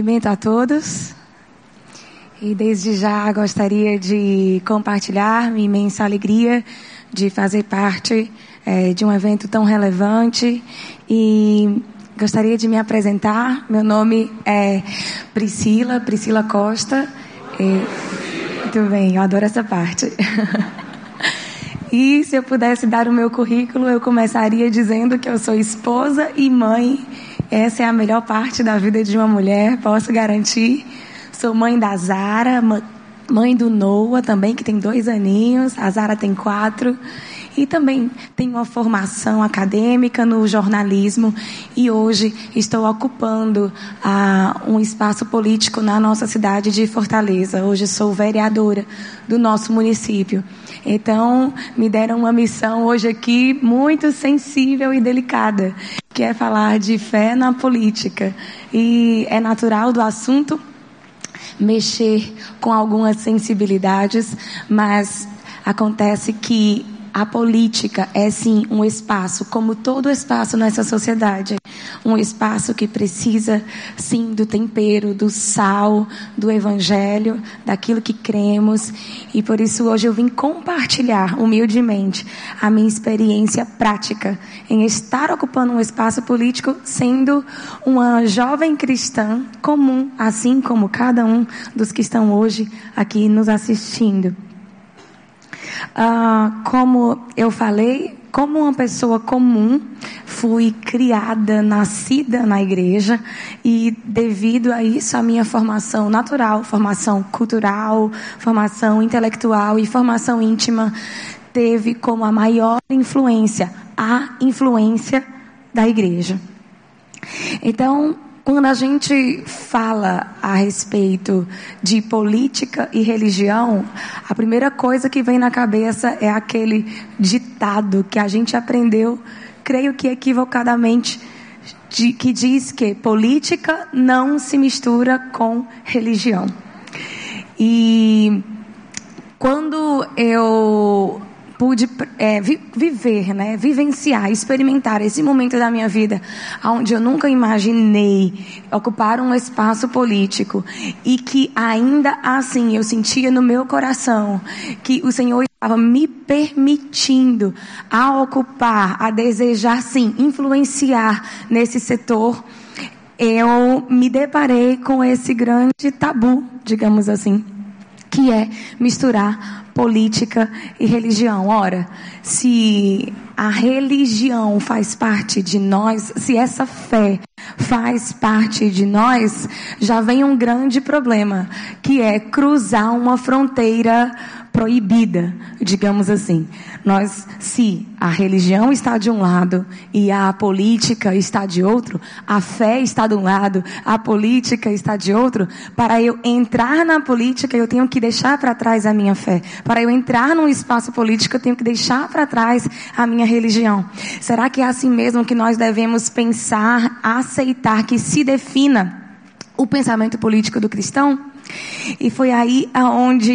Cumprimento a todos. E desde já gostaria de compartilhar minha imensa alegria de fazer parte é, de um evento tão relevante. E gostaria de me apresentar. Meu nome é Priscila, Priscila Costa. E, muito bem, eu adoro essa parte. E se eu pudesse dar o meu currículo, eu começaria dizendo que eu sou esposa e mãe essa é a melhor parte da vida de uma mulher, posso garantir. Sou mãe da Zara, mãe do Noah também, que tem dois aninhos. A Zara tem quatro. E também tenho uma formação acadêmica no jornalismo e hoje estou ocupando ah, um espaço político na nossa cidade de Fortaleza. Hoje sou vereadora do nosso município. Então, me deram uma missão hoje aqui muito sensível e delicada, que é falar de fé na política. E é natural do assunto mexer com algumas sensibilidades, mas acontece que a política é sim um espaço, como todo espaço nessa sociedade, um espaço que precisa sim do tempero, do sal, do evangelho, daquilo que cremos. E por isso hoje eu vim compartilhar humildemente a minha experiência prática em estar ocupando um espaço político, sendo uma jovem cristã comum, assim como cada um dos que estão hoje aqui nos assistindo. Ah, como eu falei, como uma pessoa comum, fui criada, nascida na igreja e devido a isso a minha formação natural, formação cultural, formação intelectual e formação íntima teve como a maior influência a influência da igreja. Então, quando a gente fala a respeito de política e religião, a primeira coisa que vem na cabeça é aquele ditado que a gente aprendeu, creio que equivocadamente, de, que diz que política não se mistura com religião. E quando eu pude é, vi, viver, né, vivenciar, experimentar esse momento da minha vida, onde eu nunca imaginei ocupar um espaço político e que ainda assim eu sentia no meu coração que o Senhor estava me permitindo a ocupar, a desejar sim, influenciar nesse setor. Eu me deparei com esse grande tabu, digamos assim, que é misturar política e religião. Ora, se a religião faz parte de nós, se essa fé faz parte de nós, já vem um grande problema, que é cruzar uma fronteira proibida, digamos assim. Nós, se a religião está de um lado e a política está de outro, a fé está de um lado, a política está de outro, para eu entrar na política eu tenho que deixar para trás a minha fé. Para eu entrar num espaço político eu tenho que deixar para trás a minha religião. Será que é assim mesmo que nós devemos pensar, aceitar que se defina o pensamento político do cristão? E foi aí aonde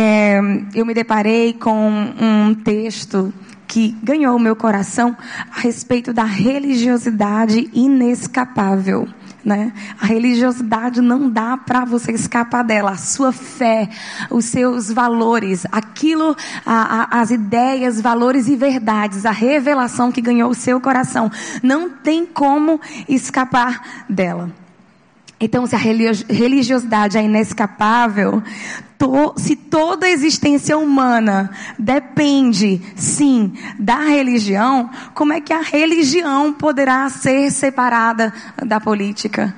é, eu me deparei com um texto que ganhou o meu coração a respeito da religiosidade inescapável. Né? A religiosidade não dá para você escapar dela. A sua fé, os seus valores, aquilo, a, a, as ideias, valores e verdades, a revelação que ganhou o seu coração, não tem como escapar dela. Então, se a religiosidade é inescapável, to, se toda a existência humana depende, sim, da religião, como é que a religião poderá ser separada da política?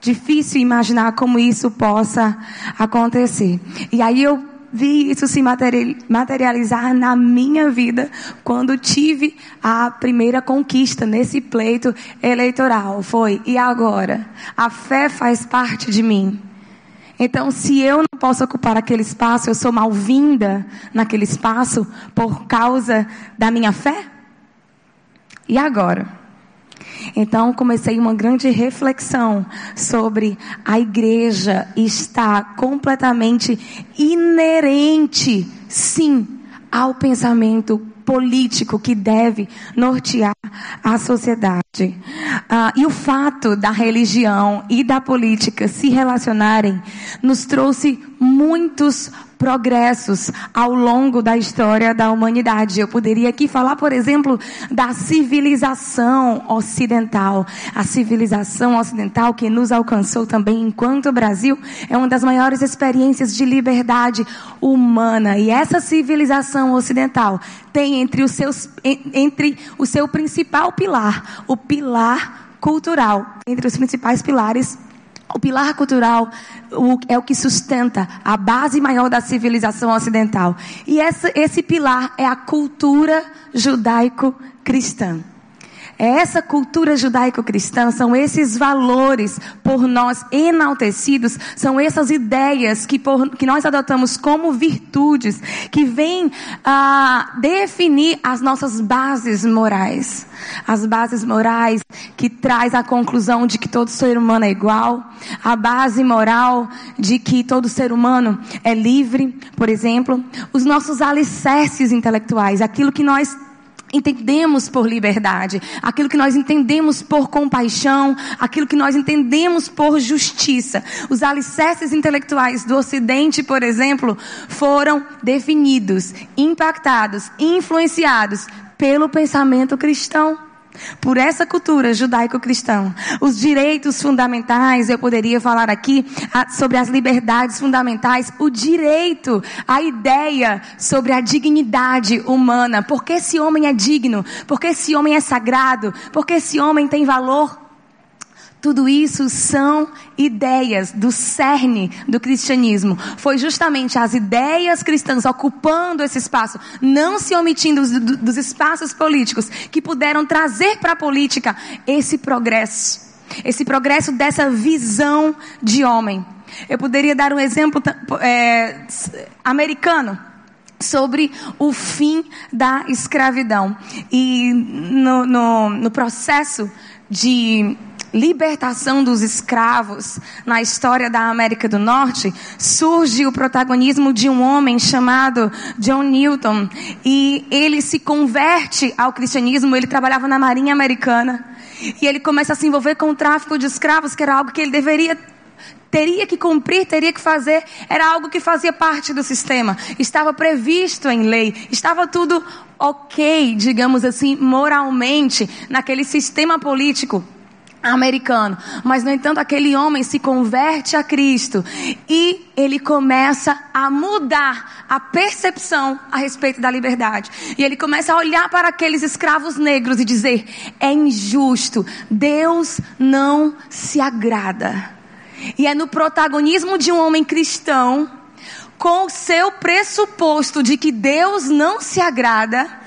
Difícil imaginar como isso possa acontecer. E aí eu vi isso se materializar na minha vida quando tive a primeira conquista nesse pleito eleitoral. Foi, e agora? A fé faz parte de mim. Então, se eu não posso ocupar aquele espaço, eu sou mal-vinda naquele espaço por causa da minha fé? E agora? Então comecei uma grande reflexão sobre a igreja estar completamente inerente, sim, ao pensamento político que deve nortear a sociedade. Ah, e o fato da religião e da política se relacionarem nos trouxe muitos progressos ao longo da história da humanidade. Eu poderia aqui falar, por exemplo, da civilização ocidental. A civilização ocidental que nos alcançou também enquanto Brasil é uma das maiores experiências de liberdade humana. E essa civilização ocidental tem entre os seus entre o seu principal pilar, o pilar cultural, entre os principais pilares o pilar cultural é o que sustenta a base maior da civilização ocidental. E esse pilar é a cultura judaico-cristã. É essa cultura judaico-cristã, são esses valores por nós enaltecidos, são essas ideias que, por, que nós adotamos como virtudes, que vêm a definir as nossas bases morais. As bases morais que traz a conclusão de que todo ser humano é igual, a base moral de que todo ser humano é livre, por exemplo, os nossos alicerces intelectuais, aquilo que nós entendemos por liberdade, aquilo que nós entendemos por compaixão, aquilo que nós entendemos por justiça. Os alicerces intelectuais do Ocidente, por exemplo, foram definidos, impactados, influenciados pelo pensamento cristão por essa cultura judaico-cristã. Os direitos fundamentais, eu poderia falar aqui sobre as liberdades fundamentais, o direito, a ideia sobre a dignidade humana. Porque esse homem é digno? Porque esse homem é sagrado? Porque esse homem tem valor? Tudo isso são ideias do cerne do cristianismo. Foi justamente as ideias cristãs ocupando esse espaço, não se omitindo dos, dos espaços políticos, que puderam trazer para a política esse progresso. Esse progresso dessa visão de homem. Eu poderia dar um exemplo é, americano sobre o fim da escravidão. E no, no, no processo de libertação dos escravos na história da América do Norte, surge o protagonismo de um homem chamado John Newton. E ele se converte ao cristianismo, ele trabalhava na Marinha Americana. E ele começa a se envolver com o tráfico de escravos, que era algo que ele deveria teria que cumprir, teria que fazer, era algo que fazia parte do sistema, estava previsto em lei, estava tudo ok, digamos assim, moralmente, naquele sistema político americano. Mas, no entanto, aquele homem se converte a Cristo e ele começa a mudar a percepção a respeito da liberdade. E ele começa a olhar para aqueles escravos negros e dizer: é injusto, Deus não se agrada. E é no protagonismo de um homem cristão, com o seu pressuposto de que Deus não se agrada,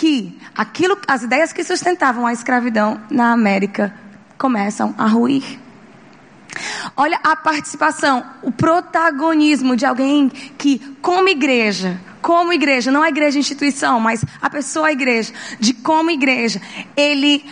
que aquilo, as ideias que sustentavam a escravidão na América começam a ruir. Olha a participação, o protagonismo de alguém que, como igreja, como igreja, não a igreja instituição, mas a pessoa a igreja, de como igreja, ele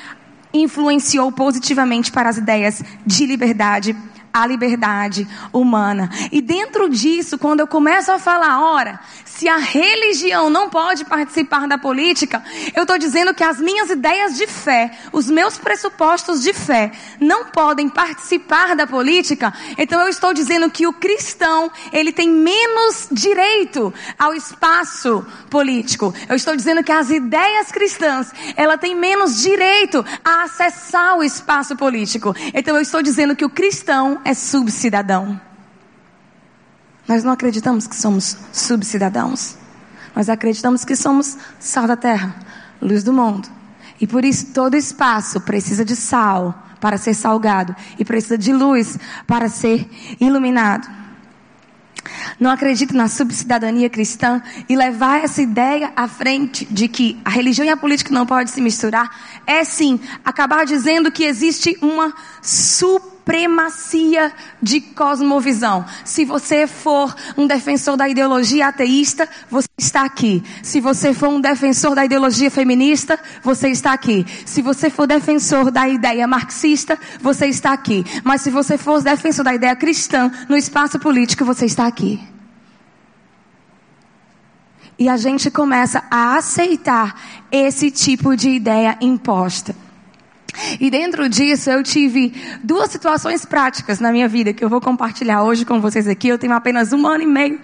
influenciou positivamente para as ideias de liberdade, a liberdade humana. E dentro disso, quando eu começo a falar, ora, se a religião não pode participar da política, eu estou dizendo que as minhas ideias de fé, os meus pressupostos de fé, não podem participar da política. Então eu estou dizendo que o cristão, ele tem menos direito ao espaço político. Eu estou dizendo que as ideias cristãs, ela tem menos direito a acessar o espaço político. Então eu estou dizendo que o cristão é subcidadão. Nós não acreditamos que somos subcidadãos. Nós acreditamos que somos sal da terra, luz do mundo. E por isso todo espaço precisa de sal para ser salgado e precisa de luz para ser iluminado. Não acredito na subcidadania cristã e levar essa ideia à frente de que a religião e a política não podem se misturar é sim acabar dizendo que existe uma super supremacia de cosmovisão. Se você for um defensor da ideologia ateísta, você está aqui. Se você for um defensor da ideologia feminista, você está aqui. Se você for defensor da ideia marxista, você está aqui. Mas se você for defensor da ideia cristã no espaço político, você está aqui. E a gente começa a aceitar esse tipo de ideia imposta. E dentro disso eu tive duas situações práticas na minha vida que eu vou compartilhar hoje com vocês aqui. Eu tenho apenas um ano e meio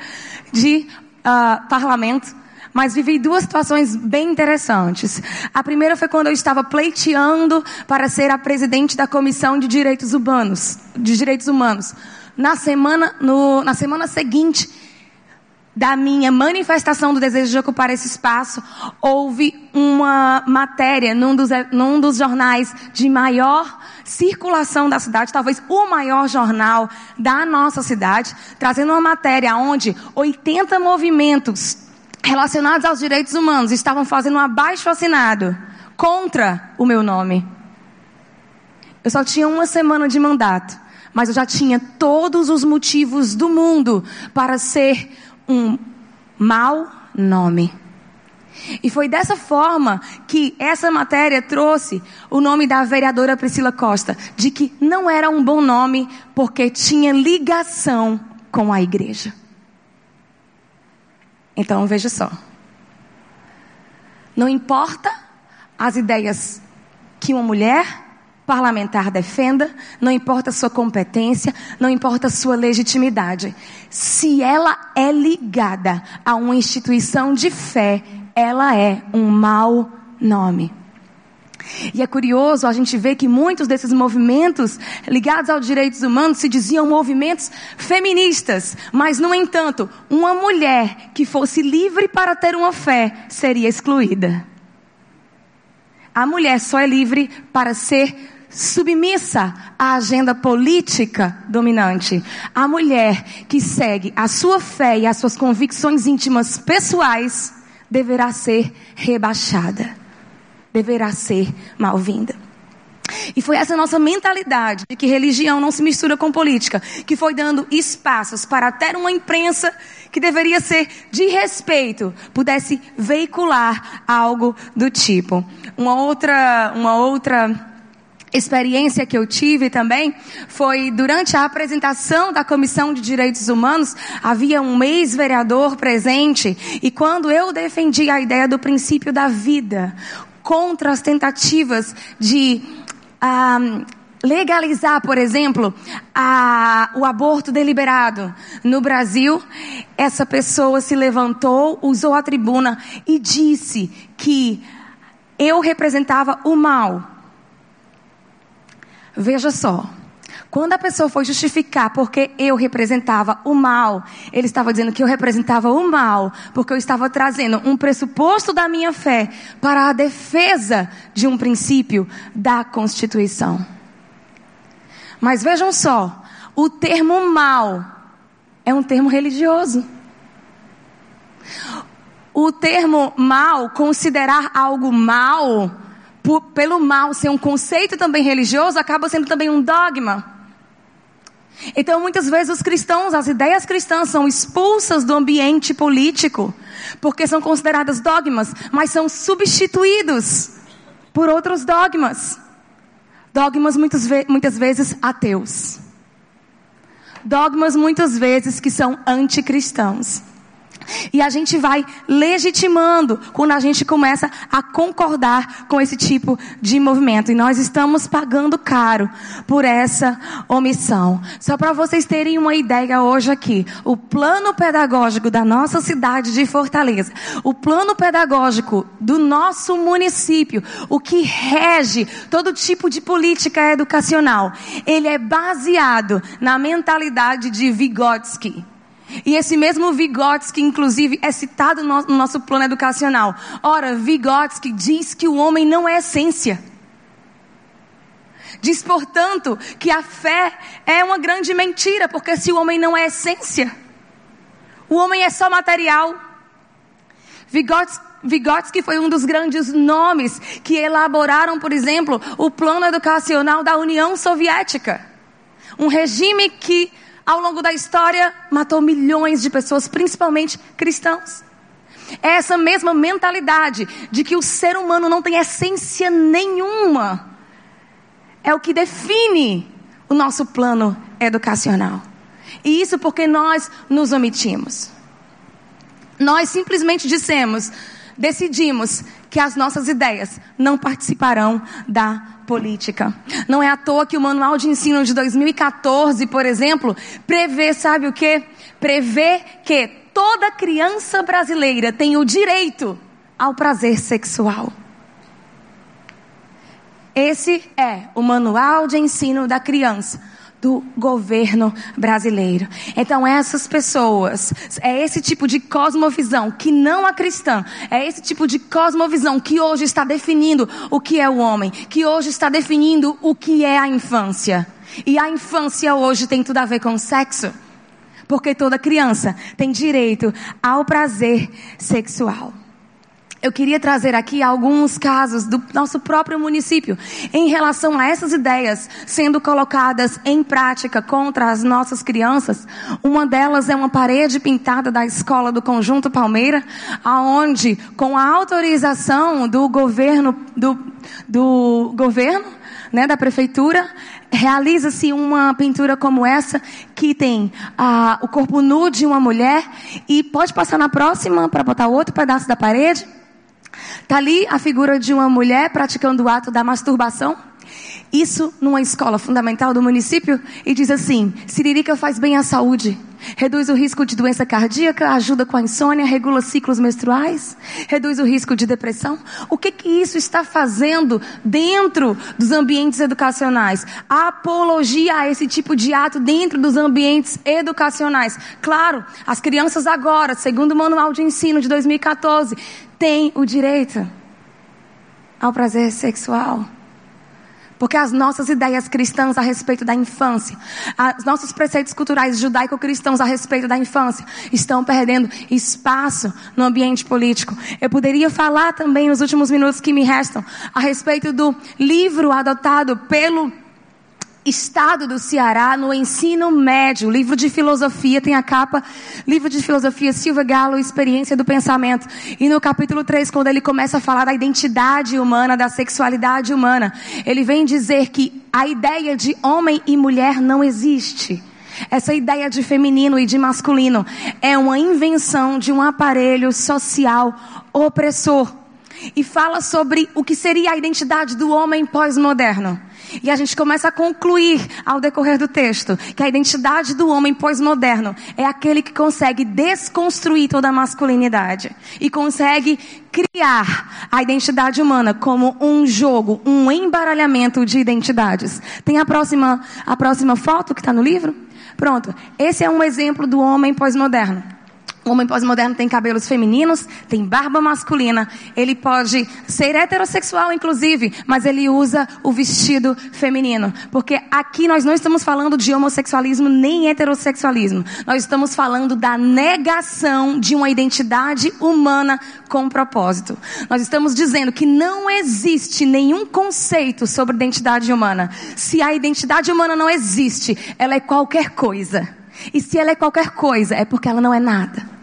de uh, parlamento mas vivi duas situações bem interessantes. A primeira foi quando eu estava pleiteando para ser a presidente da Comissão de Direitos Humanos. De Direitos Humanos. Na semana, no, na semana seguinte da minha manifestação do desejo de ocupar esse espaço, houve uma matéria num dos, num dos jornais de maior circulação da cidade, talvez o maior jornal da nossa cidade, trazendo uma matéria onde 80 movimentos relacionados aos direitos humanos estavam fazendo um abaixo assinado contra o meu nome. Eu só tinha uma semana de mandato, mas eu já tinha todos os motivos do mundo para ser um mau nome. E foi dessa forma que essa matéria trouxe o nome da vereadora Priscila Costa, de que não era um bom nome porque tinha ligação com a igreja. Então veja só. Não importa as ideias que uma mulher parlamentar defenda, não importa a sua competência, não importa a sua legitimidade. Se ela é ligada a uma instituição de fé, ela é um mau nome. E é curioso a gente ver que muitos desses movimentos ligados aos direitos humanos se diziam movimentos feministas, mas no entanto, uma mulher que fosse livre para ter uma fé seria excluída. A mulher só é livre para ser submissa à agenda política dominante. A mulher que segue a sua fé e as suas convicções íntimas pessoais deverá ser rebaixada deverá ser mal-vinda. E foi essa nossa mentalidade de que religião não se mistura com política, que foi dando espaços para até uma imprensa que deveria ser de respeito pudesse veicular algo do tipo. Uma outra, uma outra experiência que eu tive também foi durante a apresentação da Comissão de Direitos Humanos, havia um ex-vereador presente e quando eu defendi a ideia do princípio da vida, contra as tentativas de ah, legalizar, por exemplo, a, o aborto deliberado no Brasil, essa pessoa se levantou, usou a tribuna e disse que eu representava o mal. Veja só. Quando a pessoa foi justificar porque eu representava o mal, ele estava dizendo que eu representava o mal, porque eu estava trazendo um pressuposto da minha fé para a defesa de um princípio da Constituição. Mas vejam só, o termo mal é um termo religioso. O termo mal, considerar algo mal, por, pelo mal ser um conceito também religioso, acaba sendo também um dogma. Então, muitas vezes, os cristãos, as ideias cristãs são expulsas do ambiente político, porque são consideradas dogmas, mas são substituídos por outros dogmas. Dogmas muitas, muitas vezes ateus. Dogmas muitas vezes que são anticristãos. E a gente vai legitimando quando a gente começa a concordar com esse tipo de movimento. E nós estamos pagando caro por essa omissão. Só para vocês terem uma ideia hoje aqui, o plano pedagógico da nossa cidade de Fortaleza, o plano pedagógico do nosso município, o que rege todo tipo de política educacional, ele é baseado na mentalidade de Vygotsky. E esse mesmo Vygotsky, inclusive, é citado no nosso plano educacional. Ora, Vygotsky diz que o homem não é essência. Diz, portanto, que a fé é uma grande mentira, porque se o homem não é essência, o homem é só material. Vygotsky, Vygotsky foi um dos grandes nomes que elaboraram, por exemplo, o plano educacional da União Soviética. Um regime que ao longo da história, matou milhões de pessoas, principalmente cristãos. É essa mesma mentalidade de que o ser humano não tem essência nenhuma. É o que define o nosso plano educacional. E isso porque nós nos omitimos. Nós simplesmente dissemos, decidimos que as nossas ideias não participarão da política. Não é à toa que o Manual de Ensino de 2014, por exemplo, prevê, sabe o que? Prevê que toda criança brasileira tem o direito ao prazer sexual. Esse é o manual de ensino da criança do governo brasileiro. Então, essas pessoas, é esse tipo de cosmovisão que não é cristã, é esse tipo de cosmovisão que hoje está definindo o que é o homem, que hoje está definindo o que é a infância. E a infância hoje tem tudo a ver com sexo. Porque toda criança tem direito ao prazer sexual eu queria trazer aqui alguns casos do nosso próprio município em relação a essas ideias sendo colocadas em prática contra as nossas crianças. Uma delas é uma parede pintada da escola do Conjunto Palmeira, aonde com a autorização do governo do, do governo, né, da prefeitura, realiza-se uma pintura como essa que tem ah, o corpo nu de uma mulher e pode passar na próxima para botar outro pedaço da parede. Está ali a figura de uma mulher praticando o ato da masturbação. Isso numa escola fundamental do município e diz assim: Siririca faz bem à saúde, reduz o risco de doença cardíaca, ajuda com a insônia, regula ciclos menstruais, reduz o risco de depressão. O que que isso está fazendo dentro dos ambientes educacionais? Apologia a esse tipo de ato dentro dos ambientes educacionais. Claro, as crianças agora, segundo o Manual de Ensino de 2014, têm o direito ao prazer sexual. Porque as nossas ideias cristãs a respeito da infância, os nossos preceitos culturais judaico-cristãos a respeito da infância, estão perdendo espaço no ambiente político. Eu poderia falar também nos últimos minutos que me restam a respeito do livro adotado pelo estado do Ceará no ensino médio. Livro de filosofia tem a capa, livro de filosofia Silva Galo, Experiência do Pensamento. E no capítulo 3, quando ele começa a falar da identidade humana, da sexualidade humana, ele vem dizer que a ideia de homem e mulher não existe. Essa ideia de feminino e de masculino é uma invenção de um aparelho social opressor. E fala sobre o que seria a identidade do homem pós-moderno. E a gente começa a concluir ao decorrer do texto que a identidade do homem pós-moderno é aquele que consegue desconstruir toda a masculinidade e consegue criar a identidade humana como um jogo, um embaralhamento de identidades. Tem a próxima, a próxima foto que está no livro? Pronto. Esse é um exemplo do homem pós-moderno. O homem pós-moderno tem cabelos femininos, tem barba masculina. Ele pode ser heterossexual, inclusive, mas ele usa o vestido feminino. Porque aqui nós não estamos falando de homossexualismo nem heterossexualismo. Nós estamos falando da negação de uma identidade humana com propósito. Nós estamos dizendo que não existe nenhum conceito sobre identidade humana. Se a identidade humana não existe, ela é qualquer coisa. E se ela é qualquer coisa, é porque ela não é nada.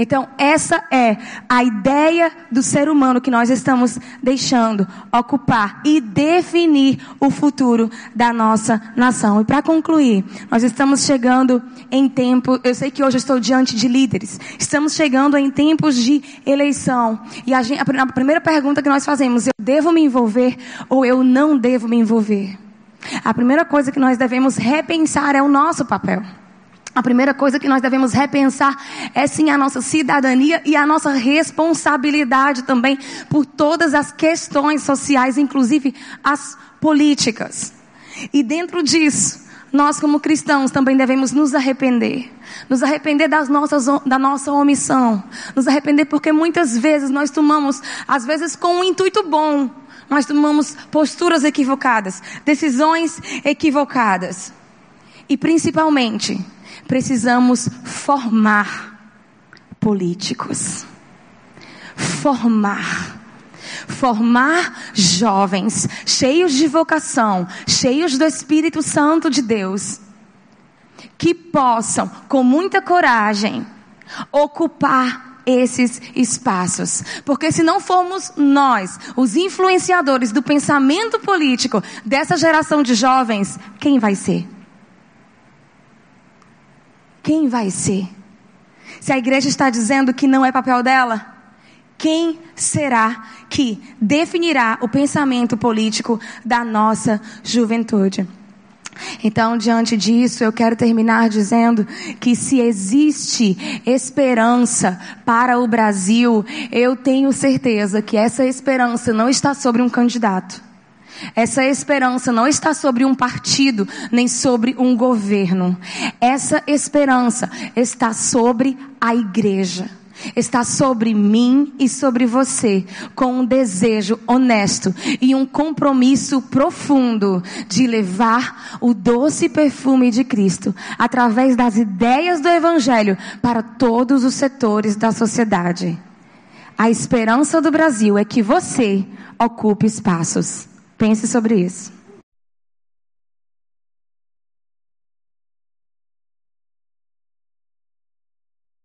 Então, essa é a ideia do ser humano que nós estamos deixando ocupar e definir o futuro da nossa nação. E para concluir, nós estamos chegando em tempo, eu sei que hoje estou diante de líderes, estamos chegando em tempos de eleição. E a, gente, a primeira pergunta que nós fazemos, eu devo me envolver ou eu não devo me envolver? A primeira coisa que nós devemos repensar é o nosso papel. A primeira coisa que nós devemos repensar é sim a nossa cidadania e a nossa responsabilidade também por todas as questões sociais, inclusive as políticas. E dentro disso, nós como cristãos também devemos nos arrepender. Nos arrepender das nossas, da nossa omissão. Nos arrepender porque muitas vezes nós tomamos, às vezes com um intuito bom, nós tomamos posturas equivocadas, decisões equivocadas. E principalmente, precisamos formar políticos. Formar. Formar jovens cheios de vocação, cheios do Espírito Santo de Deus, que possam, com muita coragem, ocupar esses espaços. Porque se não formos nós, os influenciadores do pensamento político dessa geração de jovens, quem vai ser? Quem vai ser? Se a igreja está dizendo que não é papel dela, quem será que definirá o pensamento político da nossa juventude? Então, diante disso, eu quero terminar dizendo que se existe esperança para o Brasil, eu tenho certeza que essa esperança não está sobre um candidato. Essa esperança não está sobre um partido, nem sobre um governo. Essa esperança está sobre a igreja está sobre mim e sobre você, com um desejo honesto e um compromisso profundo de levar o doce perfume de Cristo através das ideias do Evangelho para todos os setores da sociedade. A esperança do Brasil é que você ocupe espaços. Pense sobre isso.